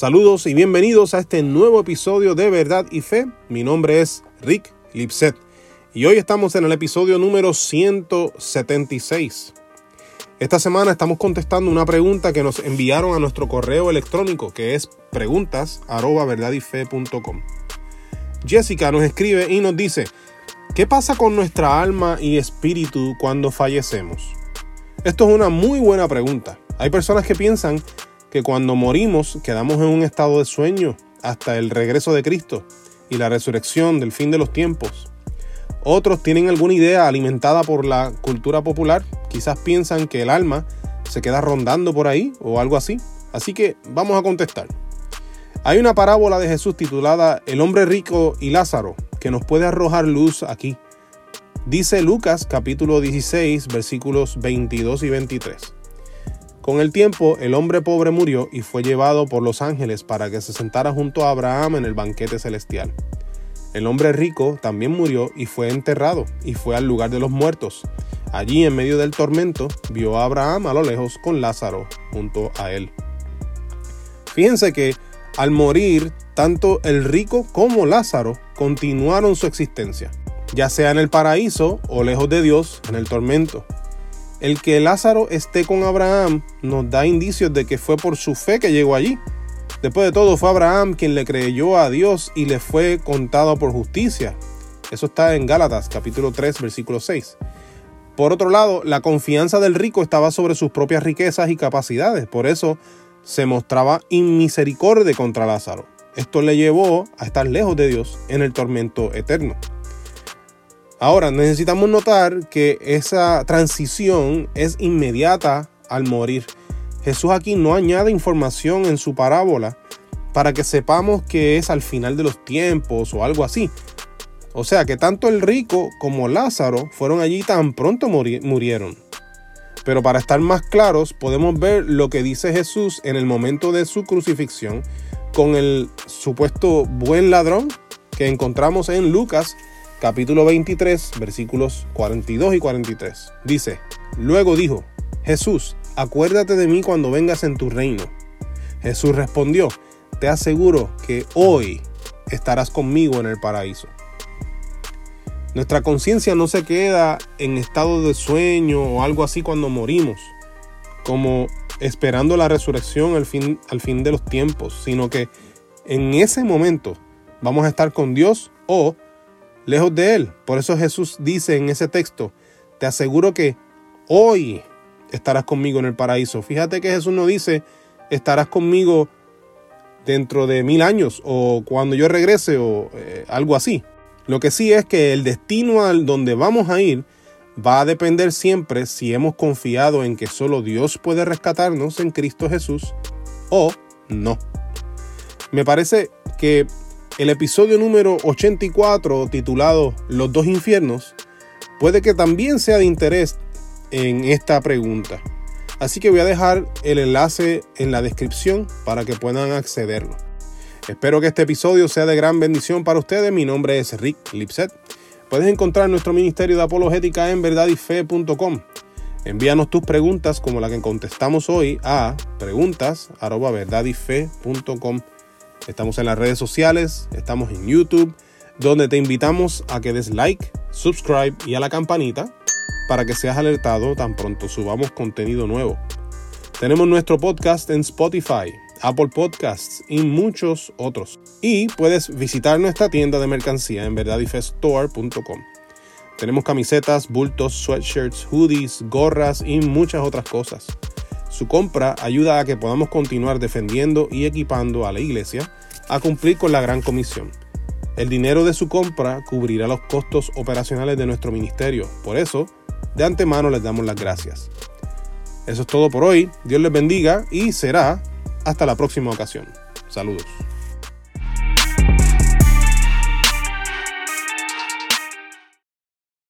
Saludos y bienvenidos a este nuevo episodio de Verdad y Fe. Mi nombre es Rick Lipset y hoy estamos en el episodio número 176. Esta semana estamos contestando una pregunta que nos enviaron a nuestro correo electrónico que es preguntas Jessica nos escribe y nos dice, ¿qué pasa con nuestra alma y espíritu cuando fallecemos? Esto es una muy buena pregunta. Hay personas que piensan que cuando morimos quedamos en un estado de sueño hasta el regreso de Cristo y la resurrección del fin de los tiempos. Otros tienen alguna idea alimentada por la cultura popular, quizás piensan que el alma se queda rondando por ahí o algo así. Así que vamos a contestar. Hay una parábola de Jesús titulada El hombre rico y Lázaro que nos puede arrojar luz aquí. Dice Lucas capítulo 16 versículos 22 y 23. Con el tiempo, el hombre pobre murió y fue llevado por los ángeles para que se sentara junto a Abraham en el banquete celestial. El hombre rico también murió y fue enterrado y fue al lugar de los muertos. Allí, en medio del tormento, vio a Abraham a lo lejos con Lázaro junto a él. Fíjense que al morir, tanto el rico como Lázaro continuaron su existencia, ya sea en el paraíso o lejos de Dios en el tormento. El que Lázaro esté con Abraham nos da indicios de que fue por su fe que llegó allí. Después de todo, fue Abraham quien le creyó a Dios y le fue contado por justicia. Eso está en Gálatas capítulo 3 versículo 6. Por otro lado, la confianza del rico estaba sobre sus propias riquezas y capacidades. Por eso se mostraba inmisericordia contra Lázaro. Esto le llevó a estar lejos de Dios en el tormento eterno. Ahora, necesitamos notar que esa transición es inmediata al morir. Jesús aquí no añade información en su parábola para que sepamos que es al final de los tiempos o algo así. O sea que tanto el rico como Lázaro fueron allí tan pronto murieron. Pero para estar más claros, podemos ver lo que dice Jesús en el momento de su crucifixión con el supuesto buen ladrón que encontramos en Lucas capítulo 23, versículos 42 y 43. Dice, luego dijo, Jesús, acuérdate de mí cuando vengas en tu reino. Jesús respondió, te aseguro que hoy estarás conmigo en el paraíso. Nuestra conciencia no se queda en estado de sueño o algo así cuando morimos, como esperando la resurrección al fin, al fin de los tiempos, sino que en ese momento vamos a estar con Dios o lejos de Él. Por eso Jesús dice en ese texto, te aseguro que hoy estarás conmigo en el paraíso. Fíjate que Jesús no dice, estarás conmigo dentro de mil años o cuando yo regrese o eh, algo así. Lo que sí es que el destino al donde vamos a ir va a depender siempre si hemos confiado en que solo Dios puede rescatarnos en Cristo Jesús o no. Me parece que el episodio número 84, titulado Los dos infiernos, puede que también sea de interés en esta pregunta. Así que voy a dejar el enlace en la descripción para que puedan accederlo. Espero que este episodio sea de gran bendición para ustedes. Mi nombre es Rick Lipset. Puedes encontrar nuestro ministerio de apologética en verdadyfe.com. Envíanos tus preguntas como la que contestamos hoy a preguntas@verdadyfe.com. Estamos en las redes sociales, estamos en YouTube, donde te invitamos a que des like, subscribe y a la campanita para que seas alertado tan pronto subamos contenido nuevo. Tenemos nuestro podcast en Spotify, Apple Podcasts y muchos otros. Y puedes visitar nuestra tienda de mercancía en verdadifestore.com. Tenemos camisetas, bultos, sweatshirts, hoodies, gorras y muchas otras cosas. Su compra ayuda a que podamos continuar defendiendo y equipando a la iglesia a cumplir con la gran comisión. El dinero de su compra cubrirá los costos operacionales de nuestro ministerio. Por eso, de antemano les damos las gracias. Eso es todo por hoy. Dios les bendiga y será hasta la próxima ocasión. Saludos.